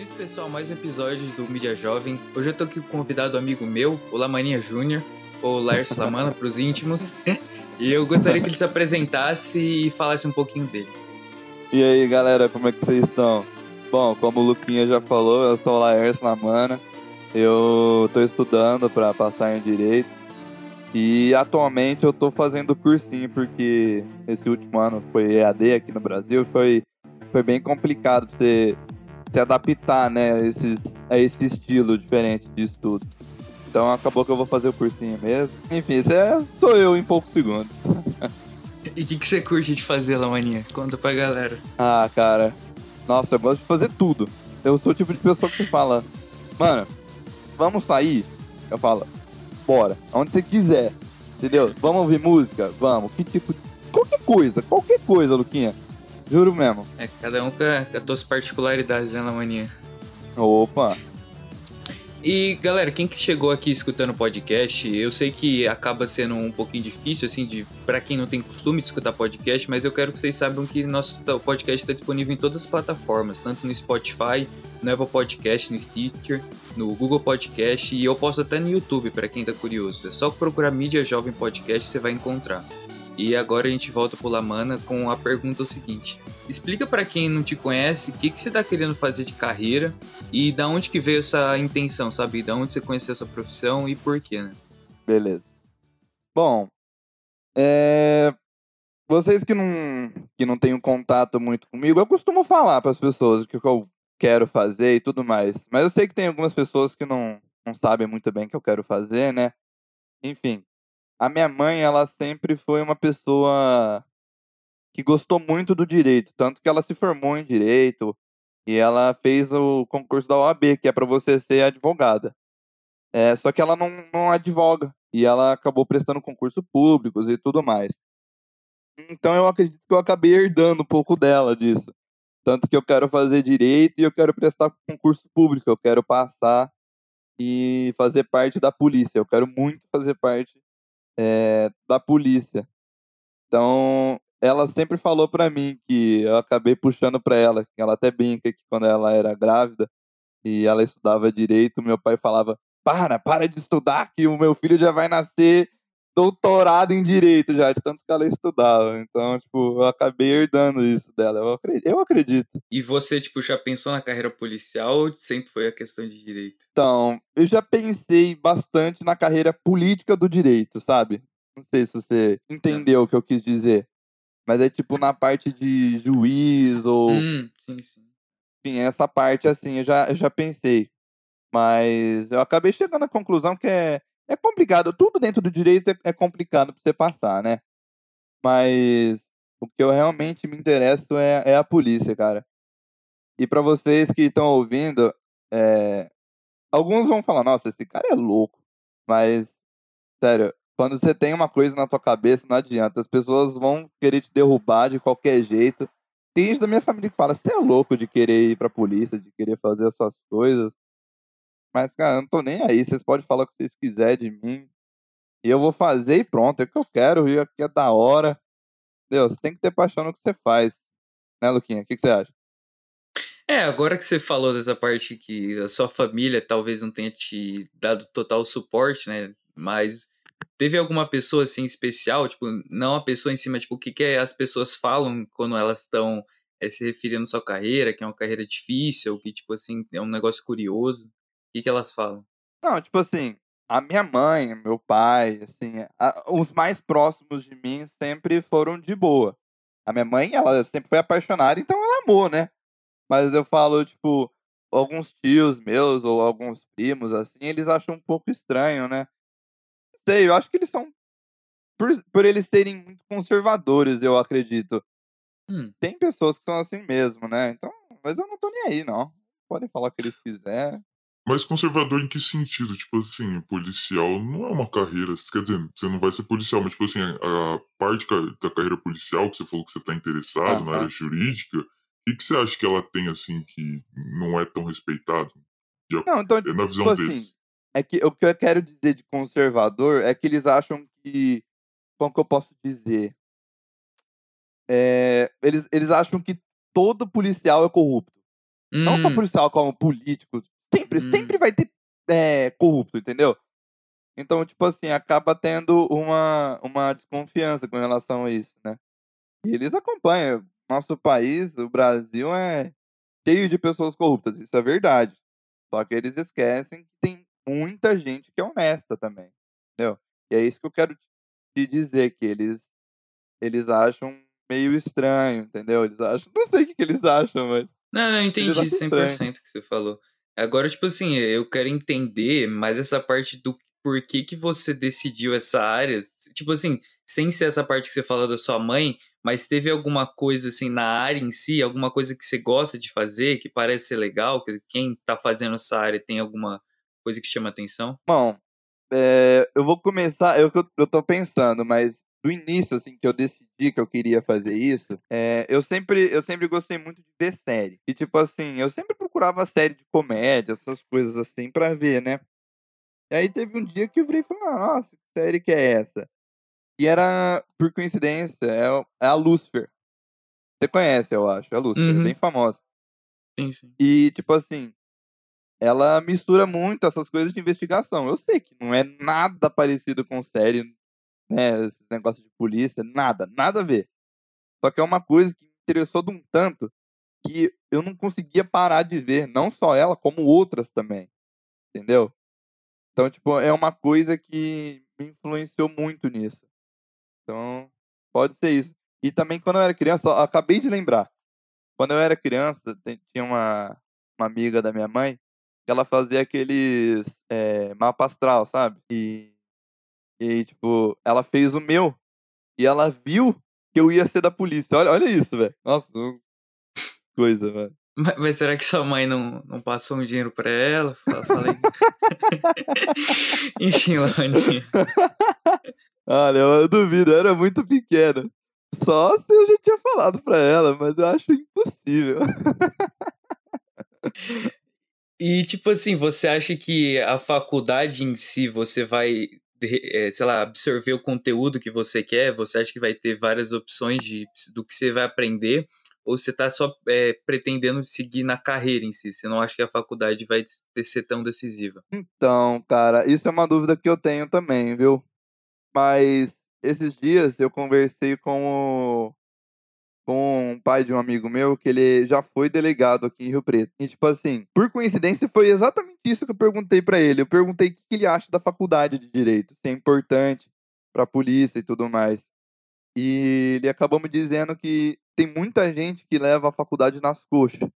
Isso, pessoal, mais um episódio do Mídia Jovem. Hoje eu tô aqui com um convidado amigo meu, o Lamaninha Júnior, ou Lércio Lamana para os íntimos. E eu gostaria que ele se apresentasse e falasse um pouquinho dele. E aí, galera, como é que vocês estão? Bom, como o Luquinha já falou, eu sou o Laércio Lamana. Eu tô estudando para passar em Direito. E atualmente eu tô fazendo cursinho, porque esse último ano foi EAD aqui no Brasil, foi, foi bem complicado pra você se adaptar, né, a, esses, a esse estilo diferente de estudo. Então acabou que eu vou fazer o cursinho mesmo. Enfim, isso é sou eu em poucos segundos. E o que, que você curte de fazer, Lamaninha? Conta pra galera. Ah, cara. Nossa, eu gosto de fazer tudo. Eu sou o tipo de pessoa que fala, mano, vamos sair? Eu falo, bora. Onde você quiser. Entendeu? Vamos ouvir música? Vamos. Que tipo. Qualquer coisa, qualquer coisa, Luquinha. Juro mesmo. É, cada um com, a, com as suas particularidades, né, Lamaninha? Opa. E galera, quem que chegou aqui escutando o podcast, eu sei que acaba sendo um pouquinho difícil, assim, de para quem não tem costume de escutar podcast, mas eu quero que vocês saibam que nosso podcast está disponível em todas as plataformas, tanto no Spotify, no Apple Podcast, no Stitcher, no Google Podcast e eu posto até no YouTube para quem tá curioso. É só procurar Mídia Jovem Podcast você vai encontrar. E agora a gente volta pro Lamana com a pergunta seguinte: Explica para quem não te conhece o que, que você tá querendo fazer de carreira e da onde que veio essa intenção, sabe? Da onde você conheceu essa profissão e por quê, né? Beleza. Bom, é... vocês que não, que não têm um contato muito comigo, eu costumo falar para as pessoas o que eu quero fazer e tudo mais. Mas eu sei que tem algumas pessoas que não, não sabem muito bem o que eu quero fazer, né? Enfim, a minha mãe, ela sempre foi uma pessoa que gostou muito do direito, tanto que ela se formou em direito e ela fez o concurso da OAB, que é para você ser advogada. É, só que ela não, não advoga e ela acabou prestando concurso públicos e tudo mais. Então eu acredito que eu acabei herdando um pouco dela disso. Tanto que eu quero fazer direito e eu quero prestar concurso público, eu quero passar e fazer parte da polícia. Eu quero muito fazer parte é, da polícia. Então, ela sempre falou para mim que eu acabei puxando para ela, que ela até brinca que quando ela era grávida e ela estudava direito, meu pai falava: "Para, para de estudar que o meu filho já vai nascer doutorado em direito já, de tanto que ela estudava. Então, tipo, eu acabei herdando isso dela. Eu acredito. Eu acredito. E você, tipo, já pensou na carreira policial ou sempre foi a questão de direito? Então, eu já pensei bastante na carreira política do direito, sabe? Não sei se você entendeu o que eu quis dizer. Mas é tipo na parte de juiz ou. Hum, sim, sim. Enfim, essa parte assim, eu já, eu já pensei. Mas eu acabei chegando à conclusão que é, é complicado. Tudo dentro do direito é, é complicado para você passar, né? Mas o que eu realmente me interesso é, é a polícia, cara. E para vocês que estão ouvindo, é... alguns vão falar: nossa, esse cara é louco. Mas, sério, quando você tem uma coisa na tua cabeça, não adianta. As pessoas vão querer te derrubar de qualquer jeito. Tem gente da minha família que fala: você é louco de querer ir pra polícia, de querer fazer essas coisas. Mas, cara, eu não tô nem aí. Vocês podem falar o que vocês quiserem de mim. E eu vou fazer e pronto. É o que eu quero. E aqui é da hora. Deus, tem que ter paixão no que você faz. Né, Luquinha? O que, que você acha? É, agora que você falou dessa parte que a sua família talvez não tenha te dado total suporte, né? Mas teve alguma pessoa assim especial, tipo, não a pessoa em cima, tipo, o que, que as pessoas falam quando elas estão é, se referindo à sua carreira, que é uma carreira difícil, que, tipo assim, é um negócio curioso? Que, que elas falam? Não, tipo assim, a minha mãe, meu pai, assim, a, os mais próximos de mim sempre foram de boa. A minha mãe, ela sempre foi apaixonada, então ela amou, né? Mas eu falo, tipo, alguns tios meus ou alguns primos, assim, eles acham um pouco estranho, né? Não sei, eu acho que eles são. Por, por eles serem muito conservadores, eu acredito. Hum. Tem pessoas que são assim mesmo, né? Então, mas eu não tô nem aí, não. Podem falar o que eles quiserem. Mas conservador em que sentido? Tipo assim, policial não é uma carreira. Quer dizer, você não vai ser policial, mas tipo assim, a parte da carreira policial que você falou que você tá interessado na área jurídica, o que, que você acha que ela tem, assim, que não é tão respeitado? Já, Não, então, é na visão tipo assim, deles. é que o que eu quero dizer de conservador é que eles acham que. Como que eu posso dizer? É, eles, eles acham que todo policial é corrupto. Hum, Não só policial, como político. Sempre, Hum. sempre vai ter é, corrupto, entendeu? Então, tipo assim, acaba tendo uma, uma desconfiança com relação a isso, né? E eles acompanham. Nosso país, o Brasil, é cheio de pessoas corruptas, isso é verdade. Só que eles esquecem que tem muita gente que é honesta também, entendeu? E é isso que eu quero te dizer, que eles, eles acham meio estranho, entendeu? Eles acham, não sei o que, que eles acham, mas Não, não, entendi acham 100% que você falou. Agora, tipo assim, eu quero entender mais essa parte do porquê que você decidiu essa área. Tipo assim, sem ser essa parte que você falou da sua mãe, mas teve alguma coisa assim na área em si, alguma coisa que você gosta de fazer, que parece ser legal, que quem tá fazendo essa área tem alguma coisa que chama atenção? Bom, é, eu vou começar, eu, eu tô pensando, mas do início, assim, que eu decidi que eu queria fazer isso, é, eu, sempre, eu sempre gostei muito de ver série. E, tipo assim, eu sempre procurava série de comédia, essas coisas assim, pra ver, né? E aí teve um dia que eu virei e falei, ah, nossa, que série que é essa? E era, por coincidência, é, é a Lucifer. Você conhece, eu acho, a Lucifer, Uhum. bem famosa. Sim, sim. E, tipo assim, ela mistura muito essas coisas de investigação. Eu sei que não é nada parecido com série, né? Esse negócio de polícia, nada, nada a ver. Só que é uma coisa que me interessou de um tanto que eu não conseguia parar de ver, não só ela, como outras também. Entendeu? Então, tipo, é uma coisa que me influenciou muito nisso. Então, pode ser isso. E também quando eu era criança, acabei de lembrar. Quando eu era criança, tinha uma, uma amiga da minha mãe que ela fazia aqueles é, mapa astral, sabe? E, e tipo, ela fez o meu e ela viu que eu ia ser da polícia. Olha, olha isso, velho. Nossa, coisa, velho. Mas, mas será que sua mãe não, não passou um dinheiro pra ela? Aí. Enfim, Laninha. Olha, eu, duvido, eu era muito pequena. Só se eu já tinha falado pra ela, mas eu acho impossível. E, tipo assim, você acha que a faculdade em si, você vai, sei lá, absorver o conteúdo que você quer? Você acha que vai ter várias opções de, do que você vai aprender? Ou você tá só eh, pretendendo seguir na carreira em si? Você não acha que a faculdade vai ser tão decisiva? Então, cara, isso é uma dúvida que eu tenho também, viu? Mas esses dias eu conversei com o, com um pai de um amigo meu que ele já foi delegado aqui em Rio Preto. E, tipo assim, por coincidência, foi exatamente isso que eu perguntei pra ele. Eu perguntei o que ele acha da faculdade de direito, se é importante pra polícia e tudo mais. E ele acabou me dizendo que tem muita gente que leva a faculdade nas coxas.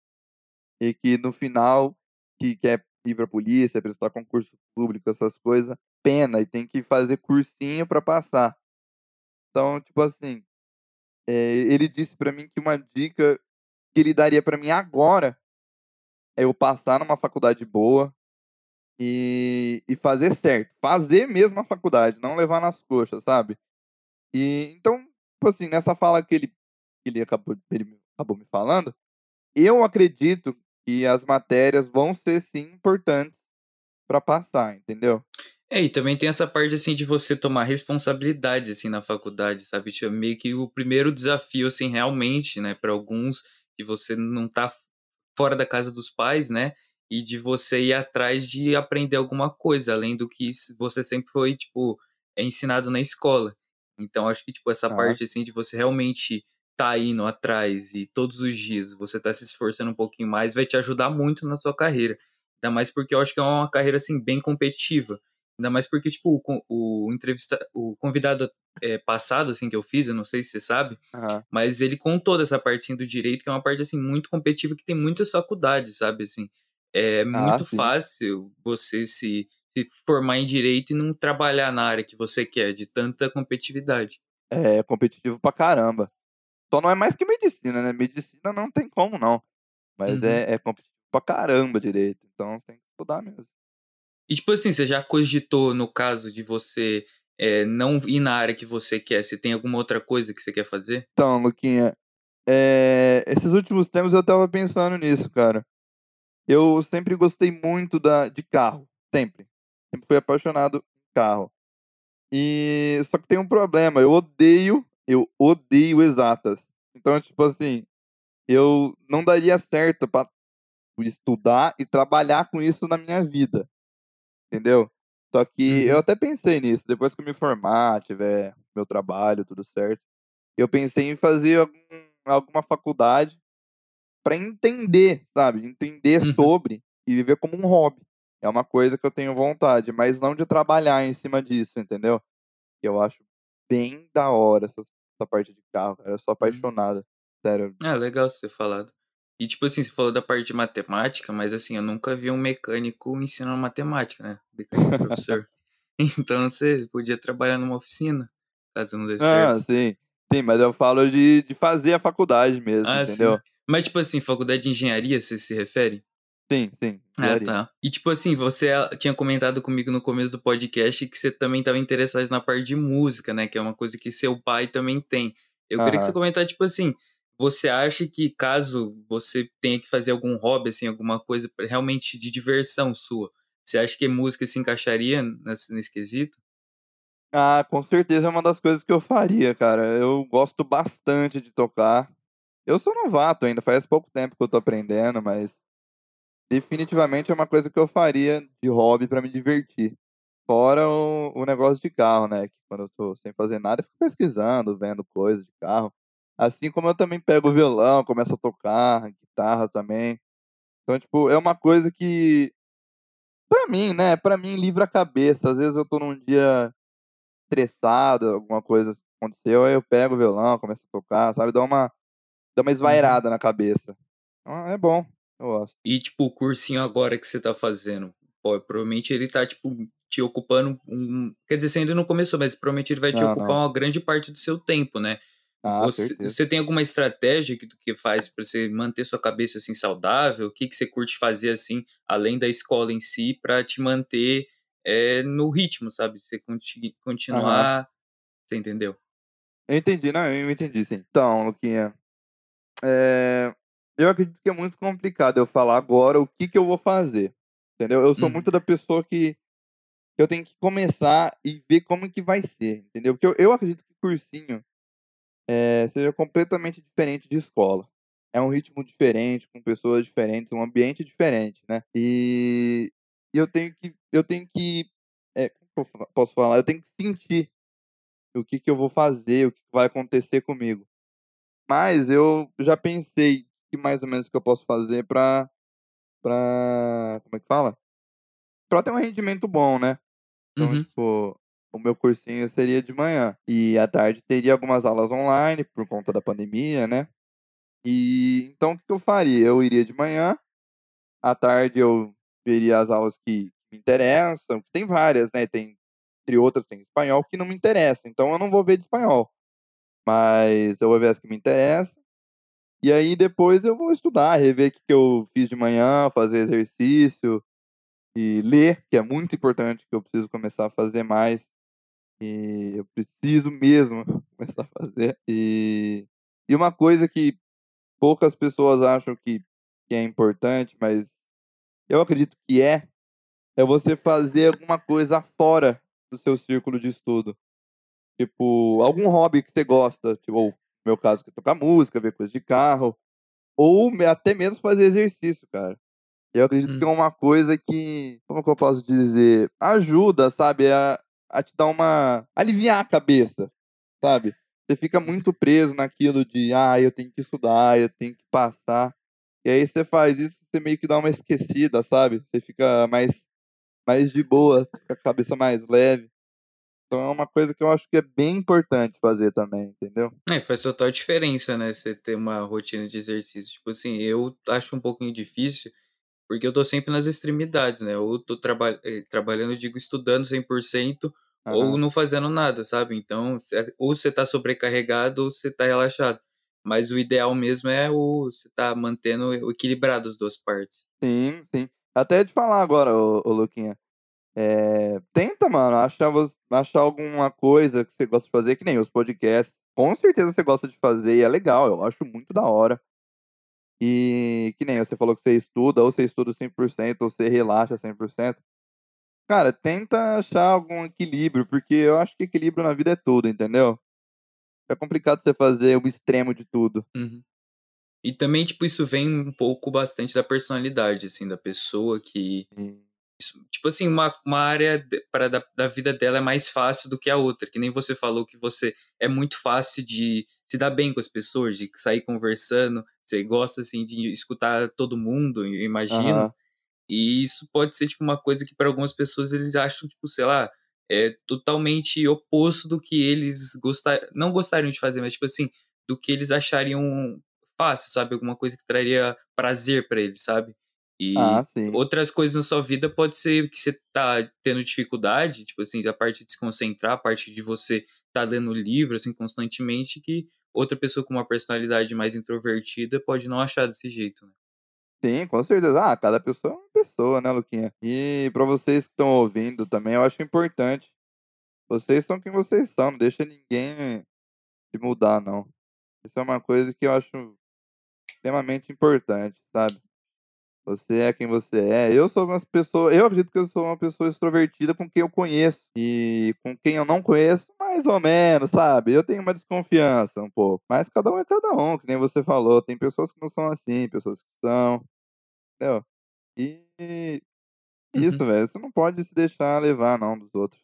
E que no final, que quer ir pra polícia, prestar concurso público, essas coisas, pena e tem que fazer cursinho pra passar. Então, tipo assim, é, ele disse pra mim que uma dica que ele daria pra mim agora é eu passar numa faculdade boa e, e fazer certo. Fazer mesmo a faculdade, não levar nas coxas, sabe? E então, tipo assim, nessa fala que ele, ele, acabou, ele acabou me falando, eu acredito que as matérias vão ser sim importantes pra passar, entendeu? É, e também tem essa parte, assim, de você tomar responsabilidade, assim, na faculdade, sabe? Tipo, meio que o primeiro desafio, assim, realmente, né, para alguns, que você não tá fora da casa dos pais, né? E de você ir atrás de aprender alguma coisa, além do que você sempre foi, tipo, é ensinado na escola. Então, acho que, tipo, essa Ah. parte, assim, de você realmente tá indo atrás e todos os dias você tá se esforçando um pouquinho mais, vai te ajudar muito na sua carreira. Ainda mais porque eu acho que é uma carreira, assim, bem competitiva. Ainda mais porque, tipo, o, o entrevista, o convidado é, passado, assim, que eu fiz, eu não sei se você sabe, Aham. mas ele contou dessa parte, assim, do direito, que é uma parte, assim, muito competitiva, que tem muitas faculdades, sabe, assim. É muito sim. fácil você se, se formar em direito e não trabalhar na área que você quer, de tanta competitividade. É competitivo pra caramba. Só não é mais que medicina, né? Medicina não tem como, não. Mas Uhum. é, é competitivo pra caramba direito. Então você tem que estudar mesmo. E, tipo assim, você já cogitou, no caso de você é, não ir na área que você quer, você tem alguma outra coisa que você quer fazer? Então, Luquinha, é, esses últimos tempos eu tava pensando nisso, cara. Eu sempre gostei muito da, de carro. Sempre. Sempre fui apaixonado em carro. E só que tem um problema. Eu odeio, eu odeio exatas. Então, tipo assim, eu não daria certo tipo, estudar e trabalhar com isso na minha vida. Entendeu? Só que eu Uhum. até pensei nisso, depois que eu me formar, tiver meu trabalho, tudo certo. Eu pensei em fazer algum, alguma faculdade para entender, sabe? Entender Uhum. sobre e viver como um hobby. É uma coisa que eu tenho vontade, mas não de trabalhar em cima disso, entendeu? Eu acho bem da hora essa, essa parte de carro, cara. Eu sou Hum. apaixonado. Sério. Ah, legal você ter falado. E tipo assim, você falou da parte de matemática, mas assim, eu nunca vi um mecânico ensinando matemática, né? Mecânico professor. Então você podia trabalhar numa oficina, caso não dê certo. Ah, sim. Sim, mas eu falo de, de fazer a faculdade mesmo, Ah, entendeu? sim. Mas tipo assim, faculdade de engenharia, você se refere? Sim, sim. Ah, engenharia. tá. E tipo assim, você ah, tinha comentado comigo no começo do podcast que você também estava interessado na parte de música, né? Que é uma coisa que seu pai também tem. Eu queria que você comentasse, tipo assim, você acha que caso você tenha que fazer algum hobby, assim, alguma coisa realmente de diversão sua, você acha que música se encaixaria nesse, nesse quesito? Ah, com certeza é uma das coisas que eu faria, cara. Eu gosto bastante de tocar. Eu sou novato ainda, faz pouco tempo que eu tô aprendendo, mas definitivamente é uma coisa que eu faria de hobby pra me divertir. Fora o, o negócio de carro, né? Que quando eu tô sem fazer nada, eu fico pesquisando, vendo coisa de carro. Assim como eu também pego o violão, começo a tocar, guitarra também. Então, tipo, é uma coisa que, pra mim, né? Pra mim, livra a cabeça. Às vezes eu tô num dia estressado, alguma coisa aconteceu, aí eu pego o violão, começo a tocar, sabe? Dá uma, dá uma esvairada na cabeça. Então, é bom, eu gosto. E tipo, o cursinho agora que você tá fazendo, pô, provavelmente ele tá, tipo, te ocupando um. Quer dizer, você ainda não começou, mas provavelmente ele vai te Não, ocupar não. uma grande parte do seu tempo, né? Ah, Você, você tem alguma estratégia que, que faz para você manter sua cabeça assim saudável? O que, que você curte fazer assim, além da escola em si, para te manter é, no ritmo, sabe? Você conti- continuar. Você entendeu? Eu entendi, não, eu entendi, sim. Então, Luquinha, é, eu acredito que é muito complicado eu falar agora o que, que eu vou fazer, entendeu? Eu sou Uhum. muito da pessoa que, que eu tenho que começar e ver como que vai ser, entendeu? Porque eu, eu acredito que cursinho é, seja completamente diferente de escola. É um ritmo diferente, com pessoas diferentes, um ambiente diferente, né? E, e eu tenho que, eu tenho que, é, posso falar? Eu tenho que sentir o que, que eu vou fazer, o que vai acontecer comigo. Mas eu já pensei que mais ou menos que eu posso fazer pra, pra como é que fala? Pra ter um rendimento bom, né? Então, Uhum. tipo, o meu cursinho seria de manhã. E à tarde teria algumas aulas online, por conta da pandemia, né? E então o que eu faria? Eu iria de manhã, à tarde eu veria as aulas que me interessam. Tem várias, né? Tem, entre outras, tem espanhol que não me interessa. Então eu não vou ver de espanhol. Mas eu vou ver as que me interessam. E aí depois eu vou estudar, rever o que eu fiz de manhã, fazer exercício e ler, que é muito importante, que eu preciso começar a fazer mais. E eu preciso mesmo começar a fazer. E, e uma coisa que poucas pessoas acham que, que é importante, mas eu acredito que é, é você fazer alguma coisa fora do seu círculo de estudo. Tipo, algum hobby que você gosta, tipo, ou, no meu caso, que é tocar música, ver coisa de carro, ou até mesmo fazer exercício, cara. Eu acredito que é Hum. uma coisa que, como que eu posso dizer, ajuda, sabe, a, a te dar uma, aliviar a cabeça, sabe? Você fica muito preso naquilo de, ah, eu tenho que estudar, eu tenho que passar. E aí você faz isso, você meio que dá uma esquecida, sabe? Você fica mais, mais de boa, fica com a cabeça mais leve. Então é uma coisa que eu acho que é bem importante fazer também, entendeu? É, faz total diferença, né? Você ter uma rotina de exercício. Tipo assim, eu acho um pouquinho difícil, porque eu tô sempre nas extremidades, né? Ou tô traba eh, trabalhando, digo, estudando 100%, ou Aham. não fazendo nada, sabe? Então, ou você tá sobrecarregado, ou você tá relaxado. Mas o ideal mesmo é o você tá mantendo equilibrado as duas partes. Sim, sim. Até de falar agora, ô, ô Luquinha. É, tenta, mano, achar, achar alguma coisa que você gosta de fazer, que nem os podcasts. Com certeza você gosta de fazer e é legal, eu acho muito da hora. E que nem você falou que você estuda, ou você estuda 100%, ou você relaxa 100%. Cara, tenta achar algum equilíbrio, porque eu acho que equilíbrio na vida é tudo, entendeu? É complicado você fazer o extremo de tudo. Uhum. E também, tipo, isso vem um pouco bastante da personalidade, assim, da pessoa que. Tipo assim, uma, uma área para da, da vida dela é mais fácil do que a outra. Que nem você falou que você é muito fácil de se dar bem com as pessoas, de sair conversando. Você gosta, assim, de escutar todo mundo, eu imagino. Aham. E isso pode ser, tipo, uma coisa que para algumas pessoas eles acham, tipo, sei lá, é totalmente oposto do que eles gostar, não gostariam de fazer, mas, tipo assim, do que eles achariam fácil, sabe? Alguma coisa que traria prazer para eles, sabe? E Ah, outras coisas na sua vida pode ser que você tá tendo dificuldade, tipo assim, a parte de se concentrar, a parte de você tá lendo livro, assim, constantemente, que outra pessoa com uma personalidade mais introvertida pode não achar desse jeito, né? Sim, com certeza. Ah, cada pessoa é uma pessoa, né, Luquinha? E pra vocês que estão ouvindo também, eu acho importante. Vocês são quem vocês são, não deixa ninguém te mudar, não. Isso é uma coisa que eu acho extremamente importante, sabe? Você é quem você é. Eu sou uma pessoa, eu acredito que eu sou uma pessoa extrovertida com quem eu conheço e com quem eu não conheço, mais ou menos, sabe? Eu tenho uma desconfiança um pouco, mas cada um é cada um, que nem você falou. Tem pessoas que não são assim, pessoas que são, entendeu? E isso, velho, você não pode se deixar levar não dos outros.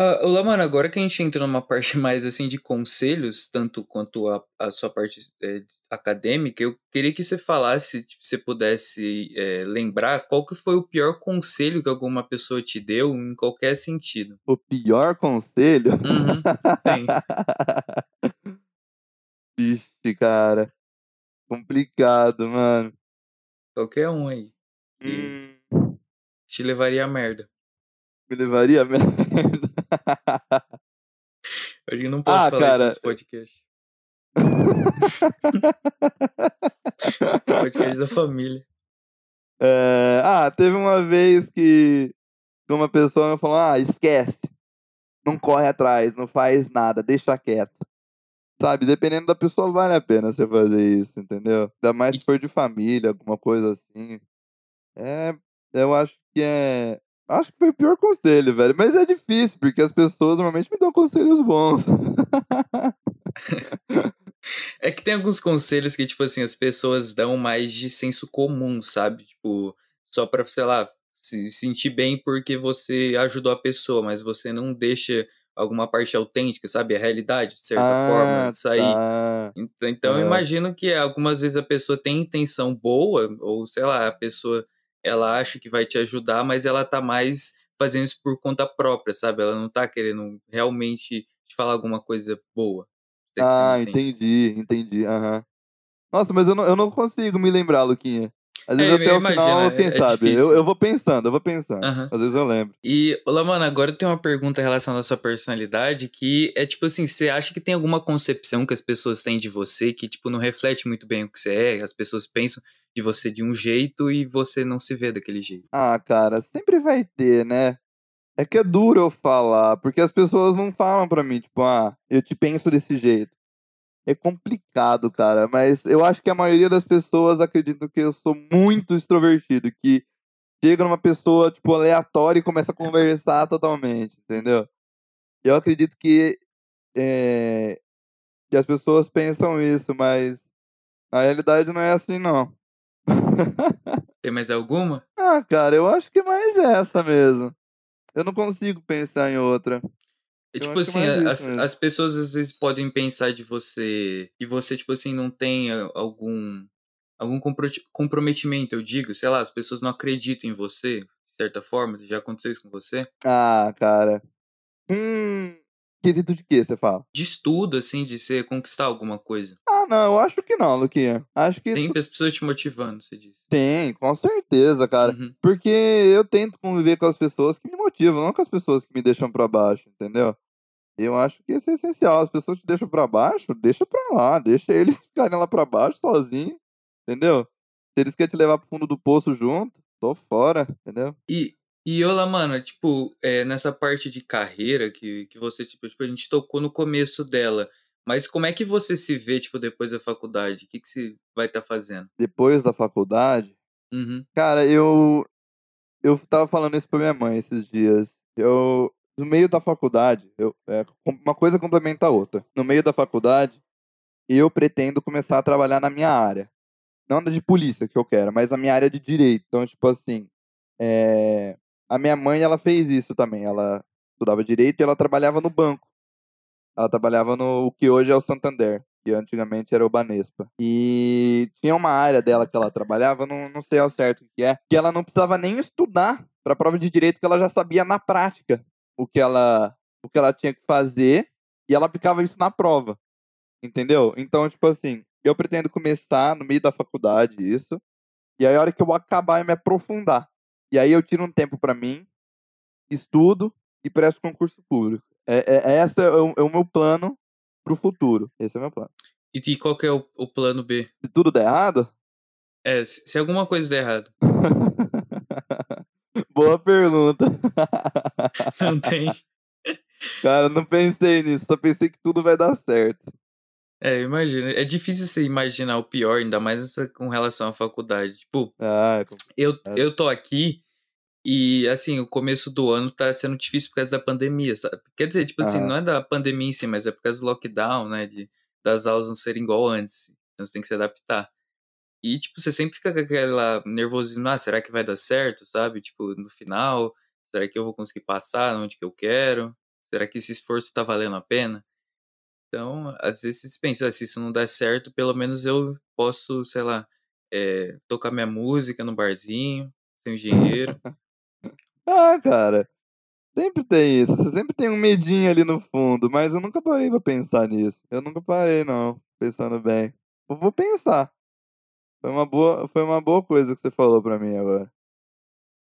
Ah, olá, mano, agora que a gente entra numa parte mais assim de conselhos, tanto quanto a, a sua parte é, acadêmica, eu queria que você falasse, tipo, se você pudesse é, lembrar qual que foi o pior conselho que alguma pessoa te deu em qualquer sentido. O pior conselho? Uhum, tem. Vixe, cara. Complicado, mano. Qualquer um aí. Hum, te levaria a merda. Me levaria a merda. Eu não posso Ah, falar cara. isso nesse podcast. podcast da família. É, ah, teve uma vez que uma pessoa me falou: ah, esquece. Não corre atrás, não faz nada, deixa quieto. Sabe, dependendo da pessoa, vale a pena você fazer isso, entendeu? Ainda mais E- se for de família, alguma coisa assim. É, eu acho que é. Acho que foi o pior conselho, velho. Mas é difícil, porque as pessoas normalmente me dão conselhos bons. É que tem alguns conselhos que, tipo assim, as pessoas dão mais de senso comum, sabe? Tipo, só pra, sei lá, se sentir bem porque você ajudou a pessoa, mas você não deixa alguma parte autêntica, sabe? A realidade, de certa ah, forma, sair. tá. Ent- Então, eu Aham. imagino que algumas vezes a pessoa tem intenção boa, ou sei lá, a pessoa ela acha que vai te ajudar, mas ela tá mais fazendo isso por conta própria, sabe? Ela não tá querendo realmente te falar alguma coisa boa. Ah, entendi, entendi. Aham. Nossa, mas eu não, eu não consigo me lembrar, Luquinha. Às vezes É, até eu o final, imagino, quem é- sabe? Eu, eu vou pensando, eu vou pensando. Aham. Às vezes eu lembro. E, olá, mano, agora eu tenho uma pergunta relacionada à sua personalidade, que é tipo assim, você acha que tem alguma concepção que as pessoas têm de você que, tipo, não reflete muito bem o que você é? As pessoas pensam de você de um jeito e você não se vê daquele jeito. Ah, cara, sempre vai ter, né? É que é duro eu falar, porque as pessoas não falam pra mim, tipo, ah, eu te penso desse jeito. É complicado, cara, mas eu acho que a maioria das pessoas acreditam que eu sou muito extrovertido, que chega numa pessoa, tipo, aleatória e começa a conversar totalmente, entendeu? Eu acredito que, é, que as pessoas pensam isso, mas na realidade não é assim, não. Tem mais alguma? Ah, cara, eu acho que mais essa mesmo. Eu não consigo pensar em outra. É, Eu tipo que assim, as, as pessoas às vezes podem pensar de você que você, tipo assim, não tem ah, algum algum compro- comprometimento, eu digo, sei lá, as pessoas não acreditam em você, de certa forma, já aconteceu isso com você? Ah, cara. Hum. Quesito de quê, você fala? De estudo, assim, de você conquistar alguma coisa. Ah, não, eu acho que não, Luquinha. Acho que Sempre as pessoas te motivando, você disse. tem, com certeza, cara. Uhum. Porque eu tento conviver com as pessoas que me motivam, não com as pessoas que me deixam pra baixo, entendeu? Eu acho que isso é essencial. As pessoas te deixam pra baixo, deixa pra lá, deixa eles ficarem lá pra baixo sozinhos, entendeu? Se eles querem te levar pro fundo do poço junto, tô fora, entendeu? E, e olá, mano, tipo, é, nessa parte de carreira que, que você, tipo, tipo, a gente tocou no começo dela, mas como é que você se vê, tipo, depois da faculdade? O que, que você vai estar fazendo? Depois da faculdade, Uhum. Cara, eu. Eu tava falando isso pra minha mãe esses dias. Eu. No meio da faculdade, eu, é, uma coisa complementa a outra. No meio da faculdade, eu pretendo começar a trabalhar na minha área. Não na de polícia que eu quero, mas na minha área de direito. Então, tipo assim, é... a minha mãe, ela fez isso também. Ela estudava direito e ela trabalhava no banco. Ela trabalhava no que hoje é o Santander, que antigamente era o Banespa. E tinha uma área dela que ela trabalhava, não, não sei ao certo o que é, que ela não precisava nem estudar para a prova de direito, que ela já sabia na prática o que ela o que ela tinha que fazer e ela aplicava isso na prova. Entendeu? Então, tipo assim, eu pretendo começar no meio da faculdade isso, e aí a hora que eu acabar eu me aprofundar. E aí eu tiro um tempo para mim, estudo e presto concurso público. É, é, é esse é o, é o meu plano pro futuro. Esse é o meu plano. E, e qual que é o, o plano B? Se tudo der errado? É, se, se alguma coisa der errado. Boa pergunta. Não tem. Cara, não pensei nisso, só pensei que tudo vai dar certo. É, imagina. É difícil você imaginar o pior, ainda mais com relação à faculdade. Tipo, ah, é eu, eu tô aqui e, assim, o começo do ano tá sendo difícil por causa da pandemia, sabe? Quer dizer, tipo assim, não é da pandemia em si, mas é por causa do lockdown, né? De, das aulas não serem igual antes. Então você tem que se adaptar. E, tipo, você sempre fica com aquela nervosismo, ah, será que vai dar certo, sabe? Tipo, no final, será que eu vou conseguir passar onde que eu quero? Será que esse esforço tá valendo a pena? Então, às vezes você pensa, ah, se isso não der certo, pelo menos eu posso, sei lá, é, tocar minha música no barzinho, sem dinheiro. ah, cara, sempre tem isso. Você sempre tem um medinho ali no fundo, mas eu nunca parei pra pensar nisso. Eu nunca parei, não, pensando bem. Eu vou pensar. Foi uma boa, foi uma boa coisa que você falou pra mim agora.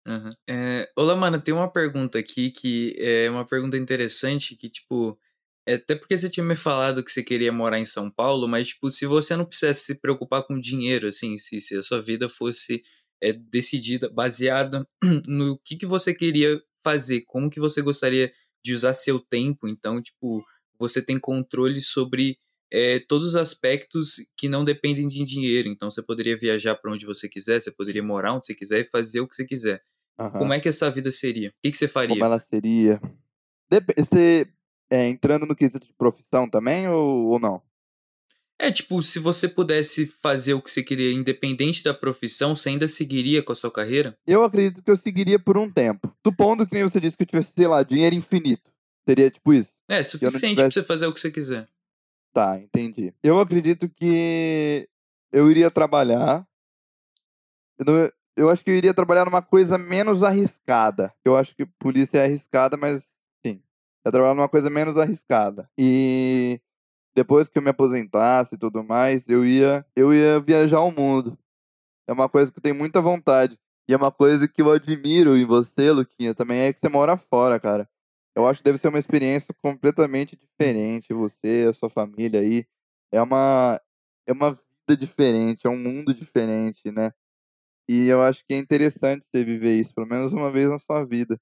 Uhum. É, olá, mano, tem uma pergunta aqui que é uma pergunta interessante que, tipo, até porque você tinha me falado que você queria morar em São Paulo, mas, tipo, se você não precisasse se preocupar com dinheiro, assim, se, se a sua vida fosse é, decidida, baseada no que, que você queria fazer, como que você gostaria de usar seu tempo, então, tipo, você tem controle sobre é, todos os aspectos que não dependem de dinheiro. Então você poderia viajar para onde você quiser, você poderia morar onde você quiser e fazer o que você quiser. Uhum. Como é que essa vida seria? O que, que você faria? Como ela seria? Dep você é, entrando no quesito de profissão também ou, ou não? É, tipo, se você pudesse fazer o que você queria, independente da profissão, você ainda seguiria com a sua carreira? Eu acredito que eu seguiria por um tempo. Supondo que nem você disse que eu tivesse, sei lá, dinheiro infinito. Seria tipo isso. É, suficiente tivesse... pra você fazer o que você quiser. Tá, entendi. Eu acredito que eu iria trabalhar. Eu, acho que eu iria trabalhar numa coisa menos arriscada. Eu acho que polícia é arriscada, mas. Eu trabalhar numa coisa menos arriscada. E depois que eu me aposentasse e tudo mais, eu ia, eu ia viajar o mundo. É uma coisa que eu tenho muita vontade. E é uma coisa que eu admiro em você, Luquinha, também é que você mora fora, cara. Eu acho que deve ser uma experiência completamente diferente. Você, a sua família aí. É uma, é uma vida diferente, é um mundo diferente, né? E eu acho que é interessante você viver isso, pelo menos uma vez na sua vida.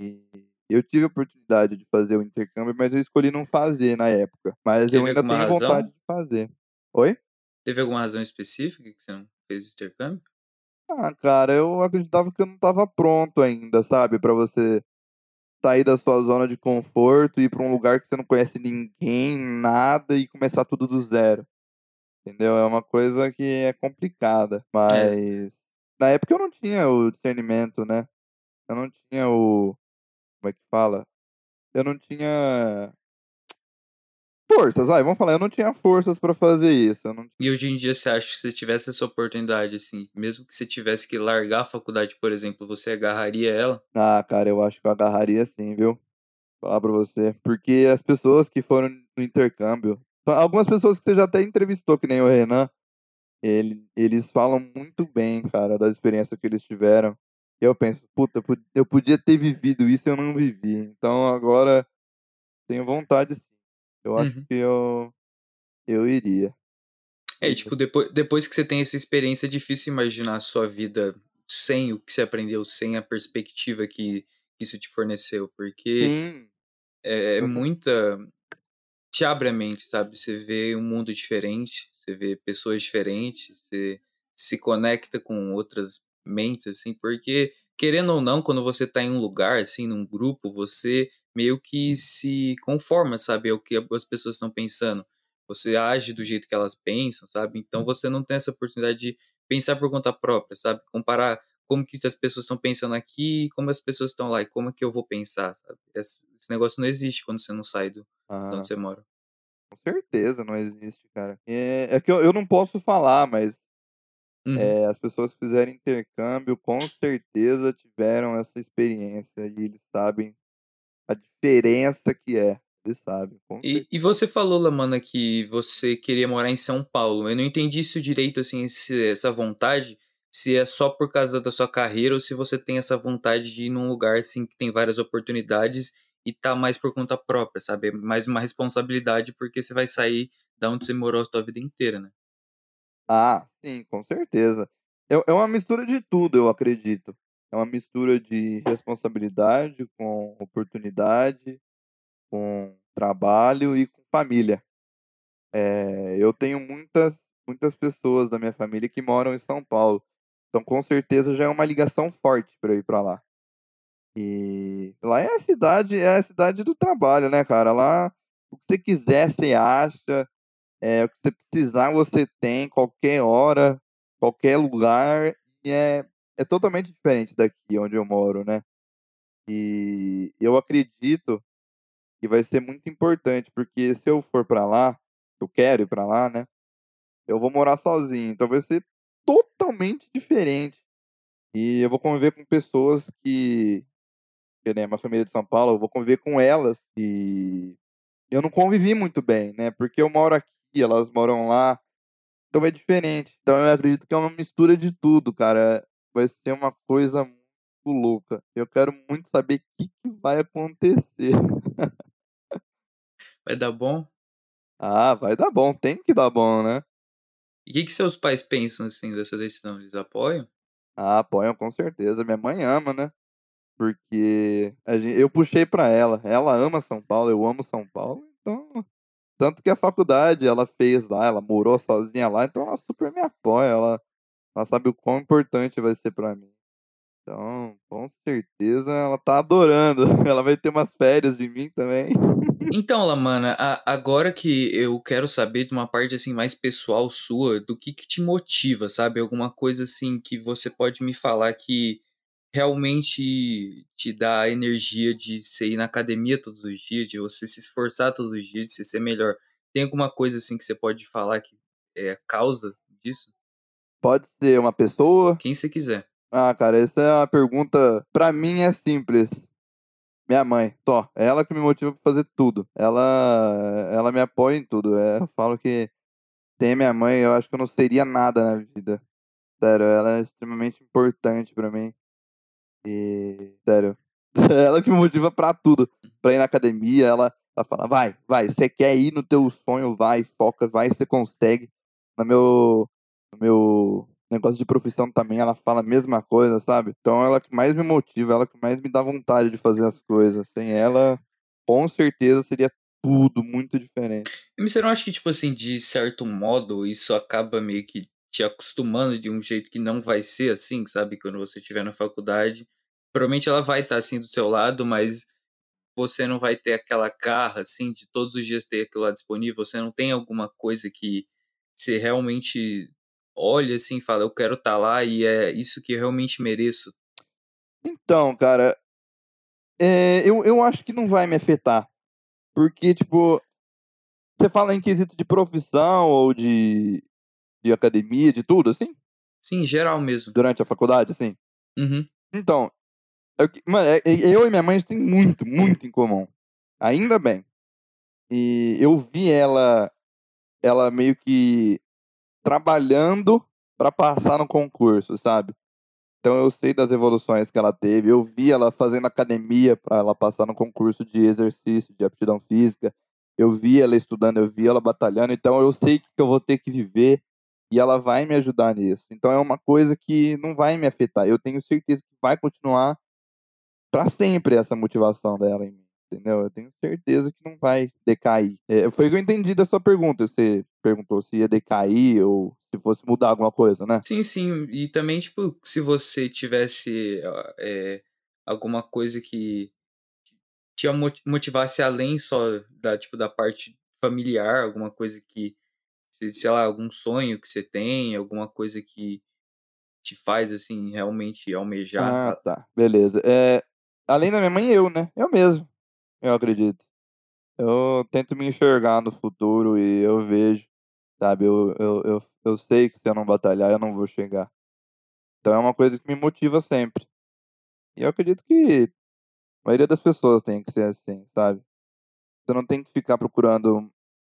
E eu tive a oportunidade de fazer o intercâmbio, mas eu escolhi não fazer na época. Mas Teve eu ainda tenho razão? vontade de fazer. Oi? Teve alguma razão específica que você não fez o intercâmbio? Ah, cara, eu acreditava que eu não estava pronto ainda, sabe? para você sair da sua zona de conforto e ir para um lugar que você não conhece ninguém, nada e começar tudo do zero. Entendeu? É uma coisa que é complicada, é. mas é. na época eu não tinha o discernimento, né? Eu não tinha o como é que fala? Eu não tinha forças, vai, vamos falar, eu não tinha forças para fazer isso. Não... E hoje em dia você acha que se tivesse essa oportunidade, assim, mesmo que você tivesse que largar a faculdade, por exemplo, você agarraria ela? Ah, cara, eu acho que eu agarraria sim, viu? Vou falar pra você. Porque as pessoas que foram no intercâmbio, algumas pessoas que você já até entrevistou, que nem o Renan, ele, eles falam muito bem, cara, da experiência que eles tiveram. Eu penso, puta, eu podia ter vivido isso e eu não vivi. Então agora tenho vontade sim. Eu acho uhum. que eu, eu iria. É, tipo, depois, depois que você tem essa experiência, é difícil imaginar a sua vida sem o que você aprendeu, sem a perspectiva que isso te forneceu, porque Sim. é, é uhum. muita. te abre a mente, sabe? Você vê um mundo diferente, você vê pessoas diferentes, você se conecta com outras mentes, assim, porque, querendo ou não, quando você tá em um lugar, assim, num grupo, você meio que se conforma, sabe, ao que as pessoas estão pensando. você age do jeito que elas pensam, sabe? Então você não tem essa oportunidade de pensar por conta própria, sabe? Comparar como que as pessoas estão pensando aqui e como as pessoas estão lá e como é que eu vou pensar, sabe? Esse, esse negócio não existe quando você não sai do ah, de onde você mora. Com certeza não existe, cara. É, é que eu, eu não posso falar, mas uhum. é, as pessoas que fizeram intercâmbio com certeza tiveram essa experiência e eles sabem a diferença que é. Eles sabem. E, e, você falou, Lamana, que você queria morar em São Paulo. Eu não entendi isso direito, assim, esse, essa vontade se é só por causa da sua carreira ou se você tem essa vontade de ir num lugar assim que tem várias oportunidades e tá mais por conta própria, sabe? É mais uma responsabilidade porque você vai sair da onde você morou a sua vida inteira, né? Ah, sim, com certeza. É, é uma mistura de tudo, eu acredito. É uma mistura de responsabilidade com oportunidade, com trabalho e com família. É, eu tenho muitas, muitas pessoas da minha família que moram em São Paulo. Então, com certeza, já é uma ligação forte para ir para lá. E lá é a cidade, é a cidade do trabalho, né, cara? Lá, o que você quiser, você acha. É, o que você precisar, você tem, qualquer hora, qualquer lugar. E é, é totalmente diferente daqui onde eu moro, né? E eu acredito que vai ser muito importante, porque se eu for para lá, eu quero ir para lá, né? Eu vou morar sozinho, então vai ser totalmente diferente. E eu vou conviver com pessoas que, que né, uma família de São Paulo, eu vou conviver com elas e eu não convivi muito bem, né? Porque eu moro aqui, elas moram lá, então é diferente. Então eu acredito que é uma mistura de tudo, cara. Vai ser uma coisa muito louca. Eu quero muito saber o que, que vai acontecer. Vai dar bom? Ah, vai dar bom. Tem que dar bom, né? E o que, que seus pais pensam, assim, dessa decisão? Eles apoiam? Ah, apoiam com certeza. Minha mãe ama, né? Porque gente, eu puxei para ela. Ela ama São Paulo, eu amo São Paulo. Então, tanto que a faculdade ela fez lá, ela morou sozinha lá, então ela super me apoia. Ela, ela sabe o quão importante vai ser para mim. Então, com certeza ela tá adorando. Ela vai ter umas férias de mim também. Então, Lamana, a, agora que eu quero saber de uma parte assim mais pessoal sua, do que que te motiva, sabe? Alguma coisa assim que você pode me falar que realmente te dá a energia de você ir na academia todos os dias, de você se esforçar todos os dias, de você ser melhor. Tem alguma coisa assim que você pode falar que é causa disso? Pode ser uma pessoa? Quem você quiser. Ah, cara, essa é uma pergunta. Pra mim é simples. Minha mãe, só. É ela que me motiva pra fazer tudo. Ela, ela me apoia em tudo. É, eu falo que tem minha mãe, eu acho que eu não seria nada na vida. Sério, ela é extremamente importante pra mim. E, sério, ela que me motiva pra tudo. Pra ir na academia, ela, ela fala, vai, vai, você quer ir no teu sonho, vai, foca, vai, você consegue. No meu, no meu negócio de profissão também, ela fala a mesma coisa, sabe? Então ela que mais me motiva, ela que mais me dá vontade de fazer as coisas. Sem ela, com certeza seria tudo muito diferente. E você não acha que, tipo assim, de certo modo, isso acaba meio que te acostumando de um jeito que não vai ser assim, sabe? Quando você estiver na faculdade, provavelmente ela vai estar assim do seu lado, mas você não vai ter aquela garra, assim, de todos os dias ter aquilo lá disponível. Você não tem alguma coisa que você realmente olha assim e fala, eu quero estar tá lá e é isso que eu realmente mereço? Então, cara, é, eu, eu acho que não vai me afetar. Porque, tipo, você fala em quesito de profissão ou de, de academia, de tudo, assim? Sim, geral mesmo. Durante a faculdade, assim? Uhum. Então, eu, mano, é, eu e minha mãe tem muito, muito em comum. Ainda bem. E eu vi ela, ela meio que trabalhando para passar no concurso, sabe? Então eu sei das evoluções que ela teve. Eu vi ela fazendo academia para ela passar no concurso de exercício, de aptidão física. Eu vi ela estudando, eu vi ela batalhando. Então eu sei que eu vou ter que viver e ela vai me ajudar nisso. Então é uma coisa que não vai me afetar. Eu tenho certeza que vai continuar para sempre essa motivação dela em mim entendeu? Eu tenho certeza que não vai decair. É, foi o que eu entendi da sua pergunta. Você perguntou se ia decair ou se fosse mudar alguma coisa, né? Sim, sim. E também, tipo, se você tivesse é, alguma coisa que te motivasse além só da, tipo, da parte familiar, alguma coisa que, sei lá, algum sonho que você tem, alguma coisa que te faz, assim, realmente almejar? Ah, tá. Beleza. É, além da minha mãe, eu, né? Eu mesmo. Eu acredito. Eu tento me enxergar no futuro e eu vejo, sabe? Eu, eu, eu, eu sei que se eu não batalhar, eu não vou chegar. Então é uma coisa que me motiva sempre. E eu acredito que a maioria das pessoas tem que ser assim, sabe? Você não tem que ficar procurando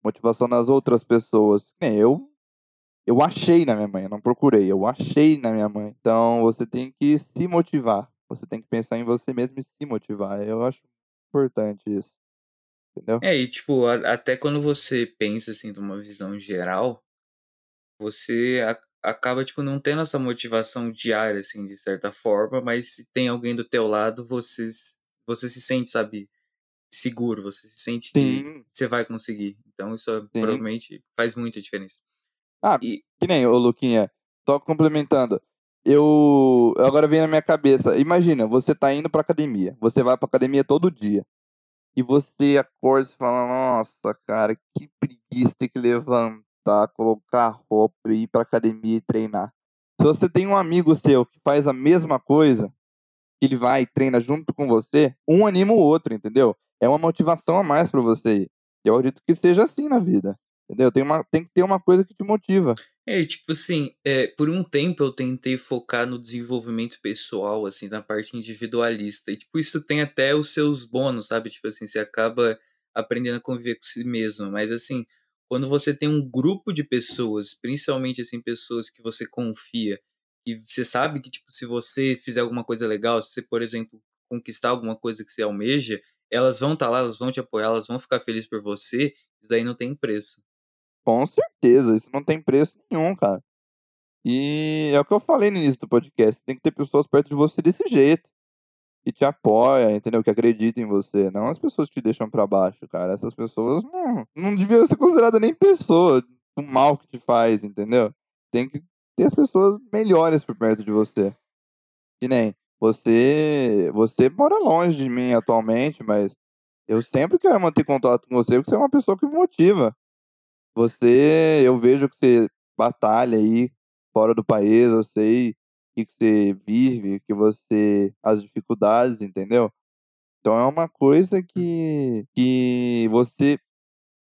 motivação nas outras pessoas. Nem eu eu achei na minha mãe, eu não procurei, eu achei na minha mãe. Então você tem que se motivar. Você tem que pensar em você mesmo e se motivar. Eu acho importante isso. Entendeu? É, e tipo, a, até quando você pensa assim de uma visão geral, você a, acaba tipo não tendo essa motivação diária assim, de certa forma, mas se tem alguém do teu lado, você você se sente, sabe, seguro, você se sente Sim. que você vai conseguir. Então isso Sim. provavelmente faz muita diferença. Ah, e... que nem o Luquinha, só complementando. Eu agora vem na minha cabeça, imagina, você tá indo pra academia, você vai pra academia todo dia. E você acorda e fala, nossa, cara, que preguiça ter que levantar, colocar roupa, ir pra academia e treinar. Se você tem um amigo seu que faz a mesma coisa, que ele vai e treina junto com você, um anima o outro, entendeu? É uma motivação a mais para você ir. Eu acredito que seja assim na vida. Entendeu? Tem, uma, tem que ter uma coisa que te motiva. É, tipo assim, é, por um tempo eu tentei focar no desenvolvimento pessoal, assim, na parte individualista. E, tipo, isso tem até os seus bônus, sabe? Tipo assim, você acaba aprendendo a conviver com si mesmo. Mas, assim, quando você tem um grupo de pessoas, principalmente, assim, pessoas que você confia, e você sabe que, tipo, se você fizer alguma coisa legal, se você, por exemplo, conquistar alguma coisa que você almeja, elas vão estar tá lá, elas vão te apoiar, elas vão ficar felizes por você, isso daí não tem preço. Com certeza, isso não tem preço nenhum, cara. E é o que eu falei no início do podcast, tem que ter pessoas perto de você desse jeito. Que te apoia, entendeu? Que acreditam em você. Não as pessoas que te deixam para baixo, cara. Essas pessoas não, não deviam ser consideradas nem pessoa. O mal que te faz, entendeu? Tem que ter as pessoas melhores por perto de você. Que nem você. Você mora longe de mim atualmente, mas eu sempre quero manter contato com você porque você é uma pessoa que me motiva. Você, eu vejo que você batalha aí fora do país, eu sei o que você vive, que você as dificuldades, entendeu? Então é uma coisa que que você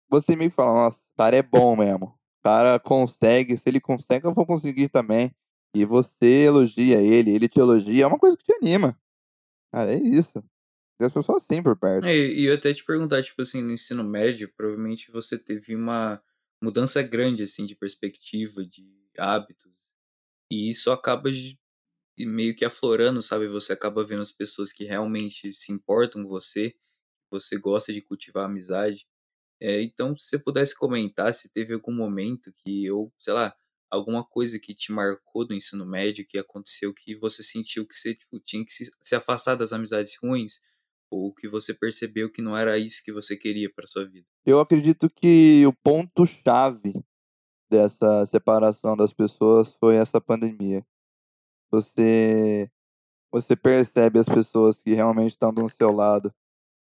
você meio que fala, nossa, o cara é bom mesmo. O cara consegue, se ele consegue, eu vou conseguir também. E você elogia ele, ele te elogia, é uma coisa que te anima. Cara, é isso. Tem as pessoas assim por perto. É, e eu até te perguntar, tipo assim, no ensino médio, provavelmente você teve uma mudança grande assim de perspectiva, de hábitos. E isso acaba de, meio que aflorando, sabe? Você acaba vendo as pessoas que realmente se importam com você, você gosta de cultivar amizade. É, então, se você pudesse comentar se teve algum momento que eu, sei lá, alguma coisa que te marcou do ensino médio, que aconteceu que você sentiu que você tipo, tinha que se, se afastar das amizades ruins, ou que você percebeu que não era isso que você queria para sua vida? Eu acredito que o ponto chave dessa separação das pessoas foi essa pandemia. Você você percebe as pessoas que realmente estão do seu lado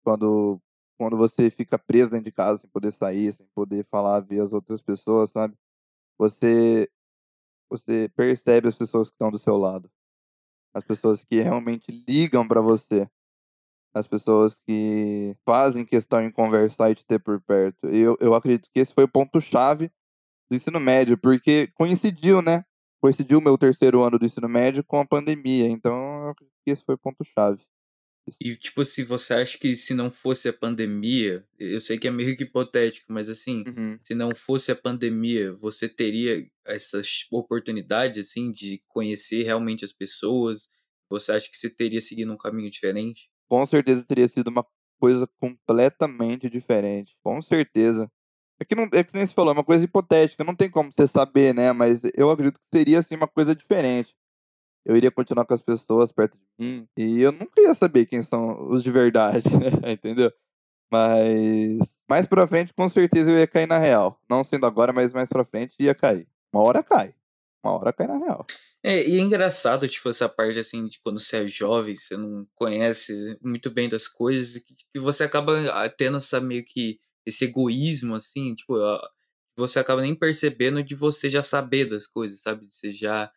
quando quando você fica preso dentro de casa sem poder sair, sem poder falar, ver as outras pessoas, sabe? Você você percebe as pessoas que estão do seu lado. As pessoas que realmente ligam para você as pessoas que fazem questão em conversar e te ter por perto. Eu, eu acredito que esse foi o ponto-chave do ensino médio, porque coincidiu, né? Coincidiu o meu terceiro ano do ensino médio com a pandemia, então eu acredito que esse foi o ponto-chave. E, tipo, se você acha que se não fosse a pandemia, eu sei que é meio que hipotético, mas assim, uhum. se não fosse a pandemia, você teria essas oportunidades, assim, de conhecer realmente as pessoas? Você acha que você teria seguido um caminho diferente? Com certeza teria sido uma coisa completamente diferente. Com certeza. É que, não, é que nem você falou, é uma coisa hipotética, não tem como você saber, né? Mas eu acredito que seria assim uma coisa diferente. Eu iria continuar com as pessoas perto de mim e eu nunca ia saber quem são os de verdade, né? entendeu? Mas mais pra frente, com certeza eu ia cair na real. Não sendo agora, mas mais pra frente ia cair. Uma hora cai. Uma hora cai na real. É, e é engraçado, tipo, essa parte, assim, de quando você é jovem, você não conhece muito bem das coisas, que, que você acaba ah, tendo essa meio que esse egoísmo, assim, tipo, você acaba nem percebendo de você já saber das coisas, sabe? De você já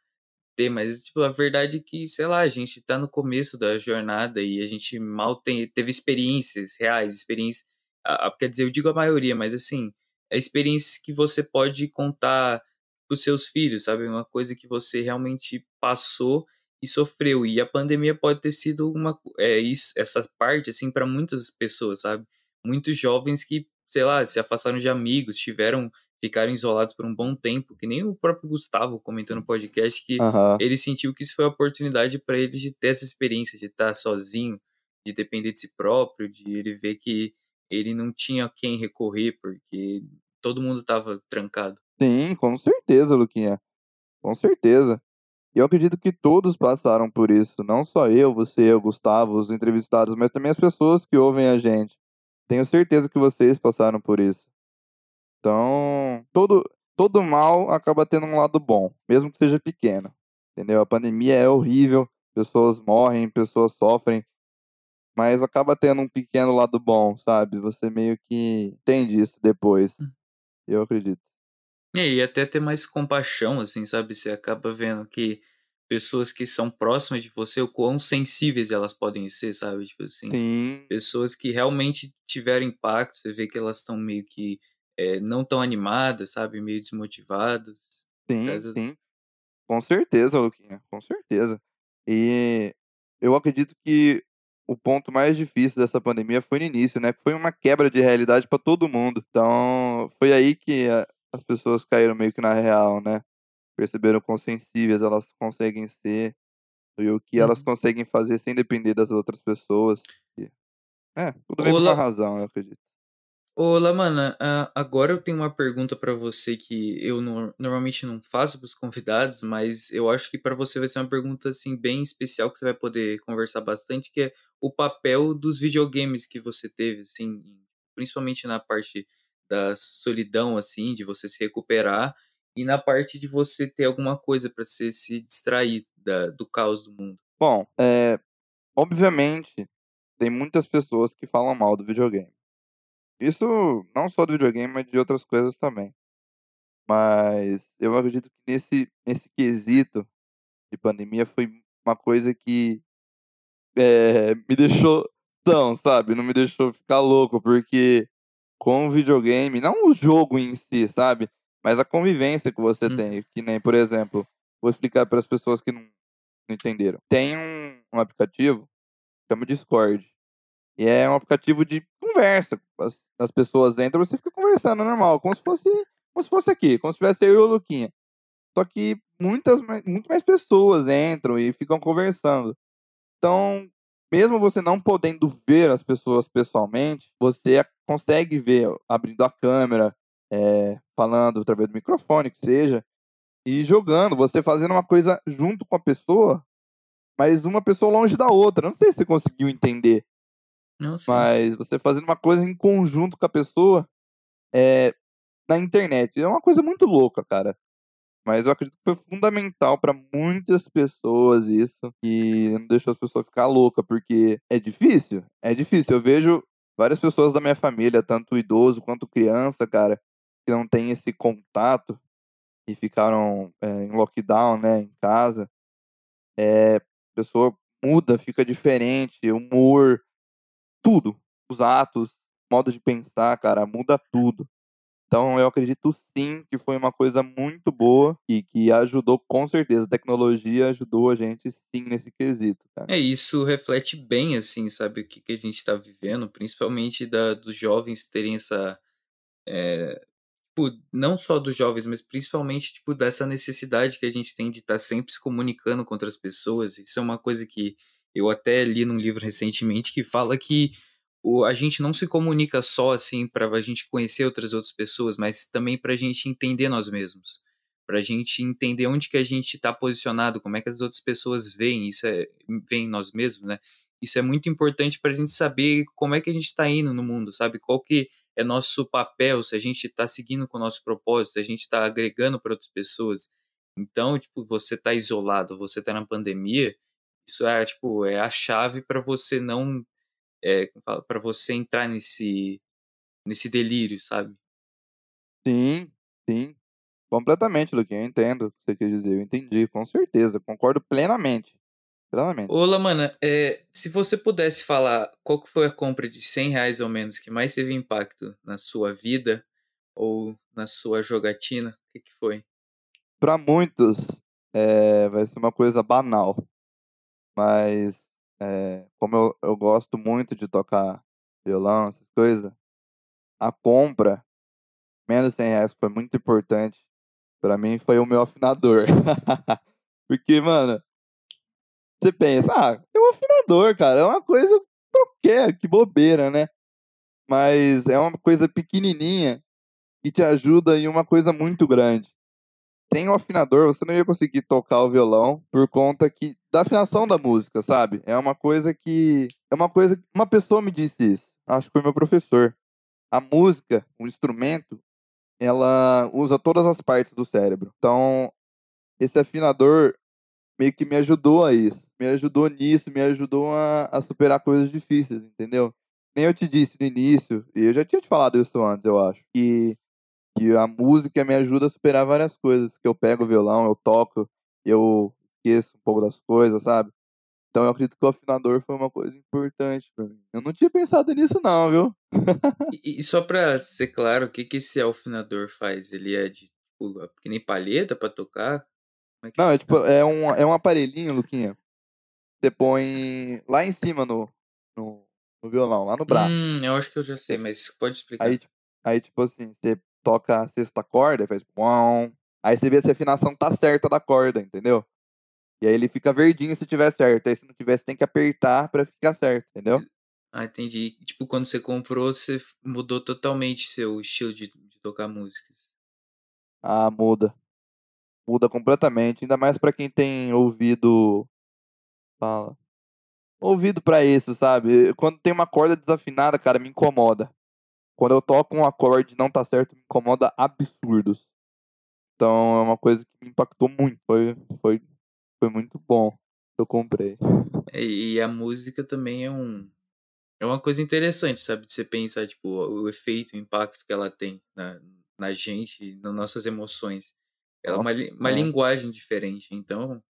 ter, mas, tipo, a verdade é que, sei lá, a gente tá no começo da jornada e a gente mal tem, teve experiências reais, experiências, quer dizer, eu digo a maioria, mas, assim, é experiências que você pode contar pros seus filhos, sabe? Uma coisa que você realmente passou e sofreu. E a pandemia pode ter sido uma é isso, essa parte assim para muitas pessoas, sabe? Muitos jovens que, sei lá, se afastaram de amigos, tiveram ficaram isolados por um bom tempo, que nem o próprio Gustavo comentou no podcast que ele sentiu que isso foi a oportunidade para ele de ter essa experiência de estar sozinho, de depender de si próprio, de ele ver que ele não tinha quem recorrer porque todo mundo estava trancado. Sim, com certeza, Luquinha. Com certeza. E eu acredito que todos passaram por isso. Não só eu, você, o Gustavo, os entrevistados, mas também as pessoas que ouvem a gente. Tenho certeza que vocês passaram por isso. Então, todo, todo mal acaba tendo um lado bom, mesmo que seja pequeno. Entendeu? A pandemia é horrível, pessoas morrem, pessoas sofrem, mas acaba tendo um pequeno lado bom, sabe? Você meio que entende isso depois. Hum. Eu acredito. É, e até ter mais compaixão, assim, sabe? Você acaba vendo que pessoas que são próximas de você, o quão sensíveis elas podem ser, sabe? Tipo assim, Sim, pessoas que realmente tiveram impacto, você vê que elas estão meio que é, não tão animadas, sabe? Meio desmotivadas. sim, sim. Com certeza, Luquinha, com certeza. E eu acredito que o ponto mais difícil dessa pandemia foi no início, né? Foi uma quebra de realidade para todo mundo. Então, foi aí que as pessoas caíram meio que na real, né? Perceberam quão sensíveis elas conseguem ser e o que elas Uhum. conseguem fazer sem depender das outras pessoas. É, tudo por Olá. uma razão, eu acredito. Ô, Lamana, ah, agora eu tenho uma pergunta pra você que eu no- normalmente não faço pros convidados, mas eu acho que pra você vai ser uma pergunta assim bem especial que você vai poder conversar bastante, que é o papel dos videogames que você teve, assim, principalmente na parte da solidão, assim, de você se recuperar e na parte de você ter alguma coisa pra você se distrair da- do caos do mundo. Bom, é, obviamente, tem muitas pessoas que falam mal do videogame. Isso não só do videogame, mas de outras coisas também. Mas eu acredito que nesse, nesse quesito de pandemia foi uma coisa que eh, me deixou tão, sabe? Não me deixou ficar louco, porque com o videogame, não o jogo em si, sabe? Mas a convivência que você Uhum. tem. Que nem, por exemplo, vou explicar para as pessoas que não, não entenderam. Tem um, um aplicativo chama Discord. E é um aplicativo de conversa. As, as pessoas entram, você fica conversando normal, como se fosse, como se fosse aqui, como se tivesse eu e o Luquinha. Só que muitas, muito mais pessoas entram e ficam conversando. Então, mesmo você não podendo ver as pessoas pessoalmente, você consegue ver abrindo a câmera, é, falando através do microfone, que seja, e jogando, você fazendo uma coisa junto com a pessoa, mas uma pessoa longe da outra. Não sei se você conseguiu entender. Não sei. Mas você fazendo uma coisa em conjunto com a pessoa é, na internet. É uma coisa muito louca, cara. Mas eu acredito que foi fundamental para muitas pessoas isso. E não deixou as pessoas ficar loucas, porque é difícil. É difícil. Eu vejo várias pessoas da minha família, tanto idoso quanto criança, cara, que não tem esse contato e ficaram é, em lockdown, né, em casa. É, a pessoa muda, fica diferente, humor, tudo. Os atos, modo de pensar, cara, muda tudo. Então eu acredito sim que foi uma coisa muito boa e que ajudou com certeza. A tecnologia ajudou a gente sim nesse quesito, cara. É, isso reflete bem, assim, sabe, o que, que a gente tá vivendo, principalmente da, dos jovens terem essa. é, tipo, não só dos jovens, mas principalmente, tipo, dessa necessidade que a gente tem de estar sempre se comunicando com outras pessoas. Isso é uma coisa que eu até li num livro recentemente que fala que o, a gente não se comunica só, assim, para a gente conhecer outras outras pessoas, mas também para a gente entender nós mesmos. Pra gente entender onde que a gente está posicionado, como é que as outras pessoas veem, isso é, veem nós mesmos, né? Isso é muito importante para a gente saber como é que a gente está indo no mundo, sabe? Qual que é nosso papel, se a gente está seguindo com o nosso propósito, se a gente está agregando para outras pessoas. Então, tipo, você tá isolado, você tá na pandemia, isso é, tipo, é a chave para você não é, para você entrar nesse nesse delírio, sabe? Sim, sim. Completamente, Luquinha. Eu entendo o que você quer dizer. Eu entendi, com certeza. Concordo plenamente. Plenamente. Ô, Lamana, é, se você pudesse falar qual que foi a compra de 100 reais ou menos que mais teve impacto na sua vida ou na sua jogatina, o que, que foi? Para muitos, é, vai ser uma coisa banal. Mas, é, como eu, eu gosto muito de tocar violão, essas coisas, a compra, menos 100 reais, foi muito importante. Para mim, foi o meu afinador. Porque, mano, você pensa, ah, é um afinador, cara, é uma coisa qualquer, que bobeira, né? Mas é uma coisa pequenininha que te ajuda em uma coisa muito grande. Sem o afinador, você não ia conseguir tocar o violão por conta que da afinação da música, sabe? É uma coisa que é uma coisa uma pessoa me disse isso. Acho que foi meu professor. A música, o instrumento, ela usa todas as partes do cérebro. Então, esse afinador meio que me ajudou a isso. Me ajudou nisso, me ajudou a, a superar coisas difíceis, entendeu? Nem eu te disse no início, e eu já tinha te falado isso antes, eu acho, que, que a música me ajuda a superar várias coisas. Que eu pego o violão, eu toco, eu esqueço um pouco das coisas, sabe? Então eu acredito que o afinador foi uma coisa importante pra mim. Eu não tinha pensado nisso não, viu? e, e, só pra ser claro, o que, que esse afinador faz? Ele é de, tipo, que nem palheta pra tocar? É não, é tipo, é um, é um aparelhinho, Luquinha. Você põe lá em cima no, no, no violão, lá no braço. Hum, eu acho que eu já sei, mas pode explicar. Aí, aí tipo assim, você toca a sexta corda, faz. Aí você vê se a afinação tá certa da corda, entendeu? E aí ele fica verdinho se tiver certo. Aí se não tiver, você tem que apertar para ficar certo, entendeu? Ah, entendi. Tipo, quando você comprou, você mudou totalmente seu estilo de, de tocar músicas. Ah, muda muda completamente, ainda mais para quem tem ouvido fala ouvido para isso, sabe? Quando tem uma corda desafinada, cara, me incomoda. Quando eu toco um acorde e não tá certo, me incomoda absurdos. Então é uma coisa que me impactou muito. Foi, foi, foi muito bom. Eu comprei. É, e a música também é um é uma coisa interessante, sabe? De você pensar, tipo, o efeito, o impacto que ela tem na, na gente, nas nossas emoções. Ela é uma, uma é. linguagem diferente. Então,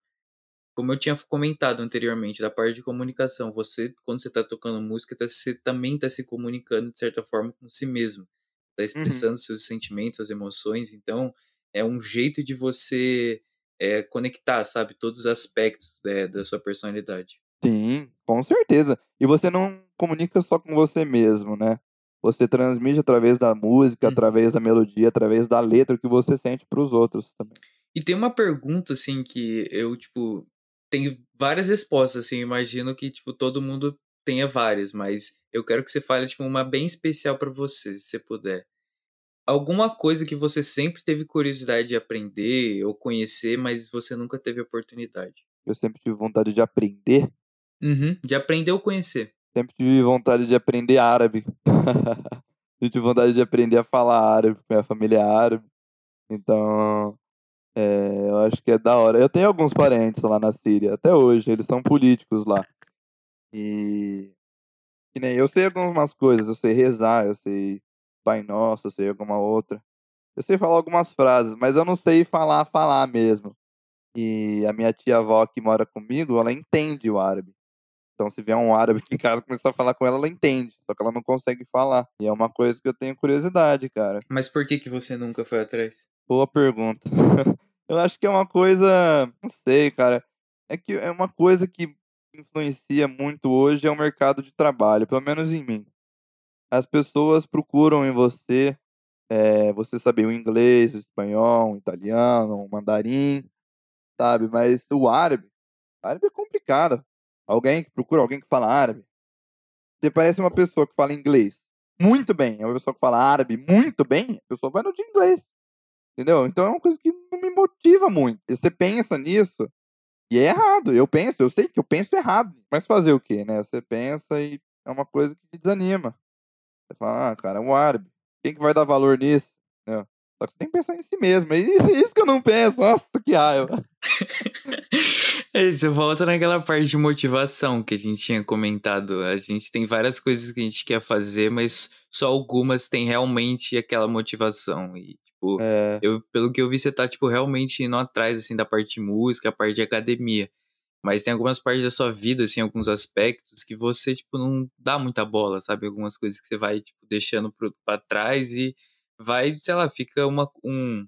como eu tinha comentado anteriormente, da parte de comunicação, você, quando você está tocando música, tá, você também está se comunicando de certa forma com si mesmo. Está uhum. expressando uhum. seus sentimentos, suas emoções. Então, é um jeito de você é, conectar, sabe, todos os aspectos é, da sua personalidade. Sim, com certeza. E você não comunica só com você mesmo, né? você transmite através da música, uhum. através da melodia, através da letra que você sente para os outros também. E tem uma pergunta assim que eu tipo tenho várias respostas assim, imagino que tipo todo mundo tenha várias, mas eu quero que você fale tipo uma bem especial para você, se você puder. Alguma coisa que você sempre teve curiosidade de aprender ou conhecer, mas você nunca teve oportunidade. Eu sempre tive vontade de aprender. Uhum, de aprender ou conhecer. Sempre tive vontade de aprender árabe. eu tive vontade de aprender a falar árabe, minha família é árabe. Então, é, eu acho que é da hora. Eu tenho alguns parentes lá na Síria, até hoje, eles são políticos lá. E. Que nem eu sei algumas coisas, eu sei rezar, eu sei Pai Nosso, eu sei alguma outra. Eu sei falar algumas frases, mas eu não sei falar, falar mesmo. E a minha tia-avó que mora comigo, ela entende o árabe. Então, se vier um árabe aqui em casa começar a falar com ela, ela entende. Só que ela não consegue falar. E é uma coisa que eu tenho curiosidade, cara. Mas por que, que você nunca foi atrás? Boa pergunta. eu acho que é uma coisa. Não sei, cara. É que é uma coisa que influencia muito hoje é o mercado de trabalho, pelo menos em mim. As pessoas procuram em você é, você saber o inglês, o espanhol, o italiano, o mandarim, sabe? Mas o árabe, o árabe é complicado. Alguém que procura alguém que fala árabe. Você parece uma pessoa que fala inglês muito bem. É uma pessoa que fala árabe muito bem. A pessoa vai no de inglês. Entendeu? Então é uma coisa que não me motiva muito. E você pensa nisso e é errado. Eu penso, eu sei que eu penso errado. Mas fazer o quê, né? Você pensa e é uma coisa que te desanima. Você fala, ah, cara, é um árabe. Quem que vai dar valor nisso? Entendeu? Só que você tem que pensar em si mesmo. É isso que eu não penso. Nossa, que raiva. É, você volta naquela parte de motivação que a gente tinha comentado. A gente tem várias coisas que a gente quer fazer, mas só algumas têm realmente aquela motivação. E, tipo, É, eu, pelo que eu vi, você tá, tipo, realmente indo atrás, assim, da parte de música, a parte de academia. Mas tem algumas partes da sua vida, assim, alguns aspectos que você, tipo, não dá muita bola, sabe? Algumas coisas que você vai, tipo, deixando pro, pra trás e vai, sei lá, fica uma, um...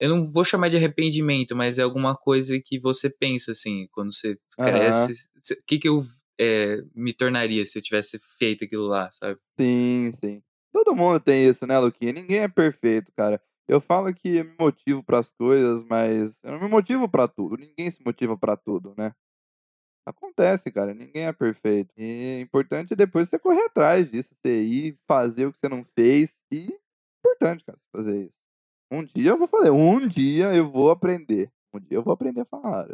Eu não vou chamar de arrependimento, mas é alguma coisa que você pensa, assim, quando você cresce. O que que eu é, me tornaria se eu tivesse feito aquilo lá, sabe? sim, sim. Todo mundo tem isso, né, Luquinha? Ninguém é perfeito, cara. Eu falo que eu me motivo pras coisas, mas eu não me motivo pra tudo. Ninguém se motiva pra tudo, né? Acontece, cara. Ninguém é perfeito. E é importante depois você correr atrás disso, você ir fazer o que você não fez. E é importante, cara, fazer isso. Um dia eu vou fazer. Um dia eu vou aprender. Um dia eu vou aprender a falar.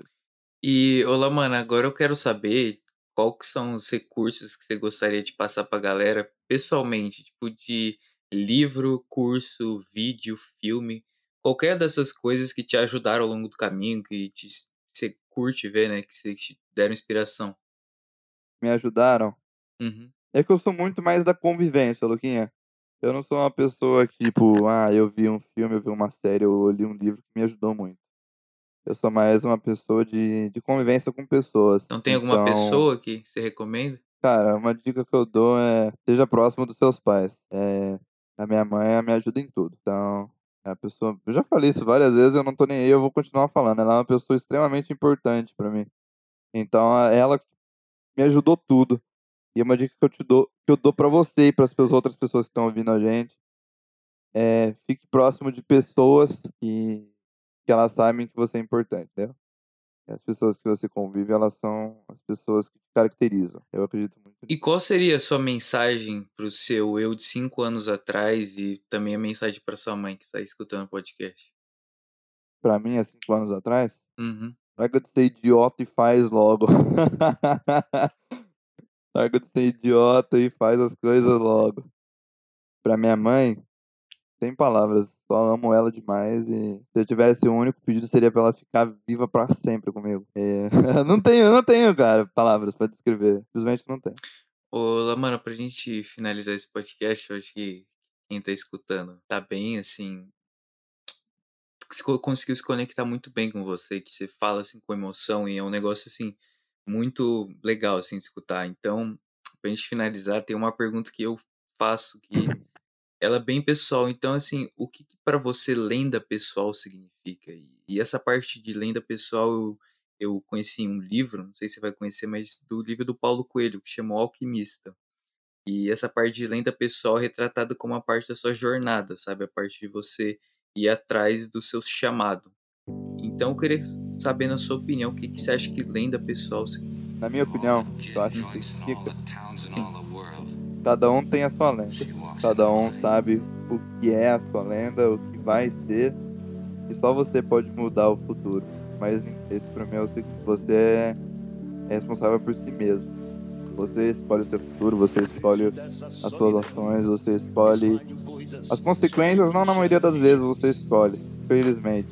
E, olá, mano, agora eu quero saber qual que são os recursos que você gostaria de passar pra galera pessoalmente, tipo de livro, curso, vídeo, filme, qualquer dessas coisas que te ajudaram ao longo do caminho, que te, você curte ver, né, que você- te deram inspiração. Me ajudaram. Uhum. É que eu sou muito mais da convivência, Luquinha. Eu não sou uma pessoa que, tipo, ah, eu vi um filme, eu vi uma série, eu li um livro que me ajudou muito. Eu sou mais uma pessoa de, de convivência com pessoas. Então tem alguma Então, pessoa que você recomenda? Cara, uma dica que eu dou é seja próximo dos seus pais. É, a minha mãe me ajuda em tudo. Então, é a pessoa. Eu já falei isso várias vezes, eu não tô nem aí, eu vou continuar falando. Ela é uma pessoa extremamente importante pra mim. Então, ela me ajudou tudo. E uma dica que eu te dou, que eu dou para você e para as outras pessoas que estão ouvindo a gente, é fique próximo de pessoas que, que elas sabem que você é importante, entendeu? As pessoas que você convive, elas são as pessoas que te caracterizam. Eu acredito muito E qual seria a sua mensagem pro seu eu de cinco anos atrás e também a mensagem pra sua mãe que está escutando o podcast? Pra mim, há cinco anos atrás, Uhum. larga de ser idiota e faz logo. larga de ser idiota e faz as coisas logo. Pra minha mãe, sem palavras, só amo ela demais e se eu tivesse um único pedido seria pra ela ficar viva pra sempre comigo. É, não tenho, não tenho, cara, palavras pra descrever. Simplesmente não tenho. Ô, Lamana, pra gente finalizar esse podcast, eu acho que quem tá escutando tá bem, assim. se co- Conseguiu se conectar muito bem com você, que você fala, assim, com emoção, e é um negócio, assim, muito legal, assim, de escutar. Então, pra gente finalizar, tem uma pergunta que eu faço que ela é bem pessoal. Então, assim, o que, que para você lenda pessoal significa? E, e essa parte de lenda pessoal eu, eu conheci em um livro, não sei se você vai conhecer, mas do livro do Paulo Coelho, que chama O Alquimista. E essa parte de lenda pessoal é retratada como a parte da sua jornada, sabe? A parte de você ir atrás do seu chamado. Então, eu queria saber, na sua opinião, o que, que você acha que lenda pessoal significa? Na minha opinião, eu acho que significa. Cada um tem a sua lenda. Cada um sabe o que é a sua lenda, o que vai ser. E só você pode mudar o futuro. Mas esse pra mim é o seguinte, você é responsável por si mesmo. Você escolhe o seu futuro, você escolhe as suas ações, você escolhe as consequências, não na maioria das vezes você escolhe, felizmente.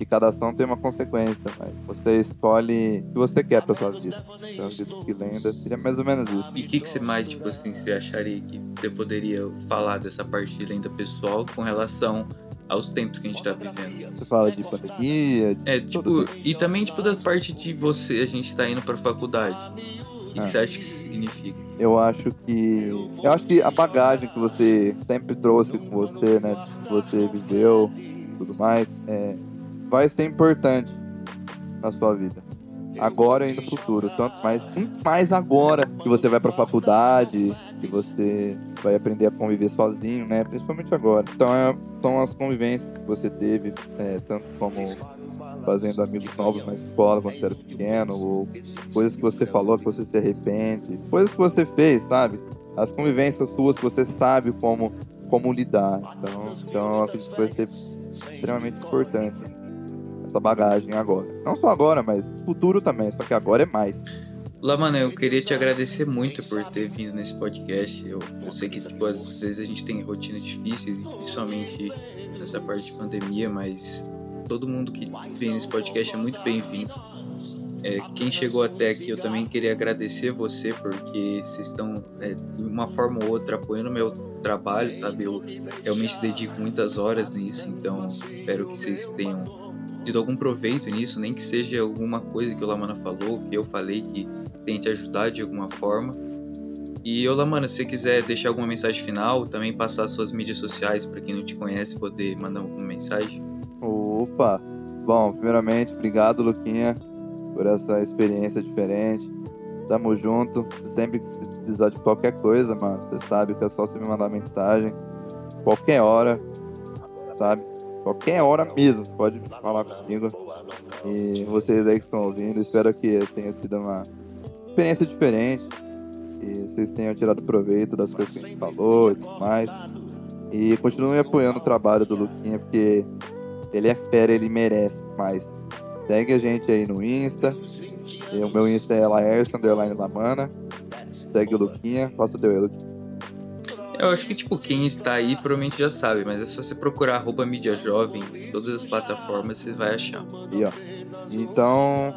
E cada ação tem uma consequência, mas você escolhe o que você quer pra sua vida. Então, acredito que lenda seria mais ou menos isso. E o que, que você mais, tipo assim, você acharia que você poderia falar dessa parte de lenda pessoal com relação aos tempos que a gente tá vivendo? Você fala de pandemia, de É, tipo, e também, tipo, da parte de você, a gente tá indo pra faculdade. O que, que Ah. você acha que isso significa? eu acho que eu acho que a bagagem que você sempre trouxe com você, né, que você viveu, tudo mais, é, vai ser importante na sua vida. Agora e no futuro, tanto mais, mais agora que você vai pra faculdade, que você vai aprender a conviver sozinho, né, principalmente agora. Então é, são as convivências que você teve, é, tanto como fazendo amigos novos na escola quando você era pequeno, ou coisas que você falou que você se arrepende, coisas que você fez, sabe? As convivências suas que você sabe como, como lidar. Então, então eu acredito que vai ser extremamente importante essa bagagem agora. Não só agora, mas futuro também, só que agora é mais. Lamana, eu queria te agradecer muito por ter vindo nesse podcast. Eu, eu sei que, tipo, às vezes a gente tem rotinas difíceis, principalmente nessa parte de pandemia, mas todo mundo que vem nesse podcast é muito bem-vindo. É, quem chegou até aqui, eu também queria agradecer você, porque vocês estão, é, de uma forma ou outra, apoiando o meu trabalho, sabe? Eu realmente dedico muitas horas nisso, então espero que vocês tenham tido algum proveito nisso, nem que seja alguma coisa que o Lamana falou, que eu falei, que tente ajudar de alguma forma. E, ô Lamana, se você quiser deixar alguma mensagem final, também passar suas mídias sociais para quem não te conhece poder mandar alguma mensagem. Opa! Bom, primeiramente, obrigado, Luquinha, por essa experiência diferente. Tamo junto. Sempre que precisar de qualquer coisa, mano, você sabe que é só você me mandar mensagem. Qualquer hora, sabe? Qualquer hora mesmo, você pode falar comigo. E vocês aí que estão ouvindo, espero que tenha sido uma experiência diferente. E vocês tenham tirado proveito das coisas que a gente falou e tudo mais. E continuem apoiando o trabalho do Luquinha, porque ele é fera, ele merece mais. Segue a gente aí no Insta. O meu Insta é Laércio, underline Lamana. Segue o Luquinha. Faça o teu aí, Luquinha. Eu acho que, tipo, quem está aí provavelmente já sabe, mas é só você procurar arroba mídia jovem em todas as plataformas, você vai achar. E, ó. Então,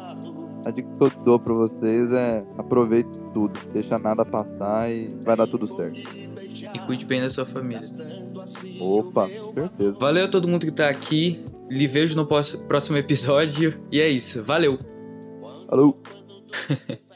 a dica que eu dou pra vocês é aproveite tudo, deixa nada passar e vai dar tudo certo. E cuide bem da sua família. Opa, certeza. Valeu a todo mundo que tá aqui. Lhe vejo no próximo episódio. E é isso. Valeu! Falou!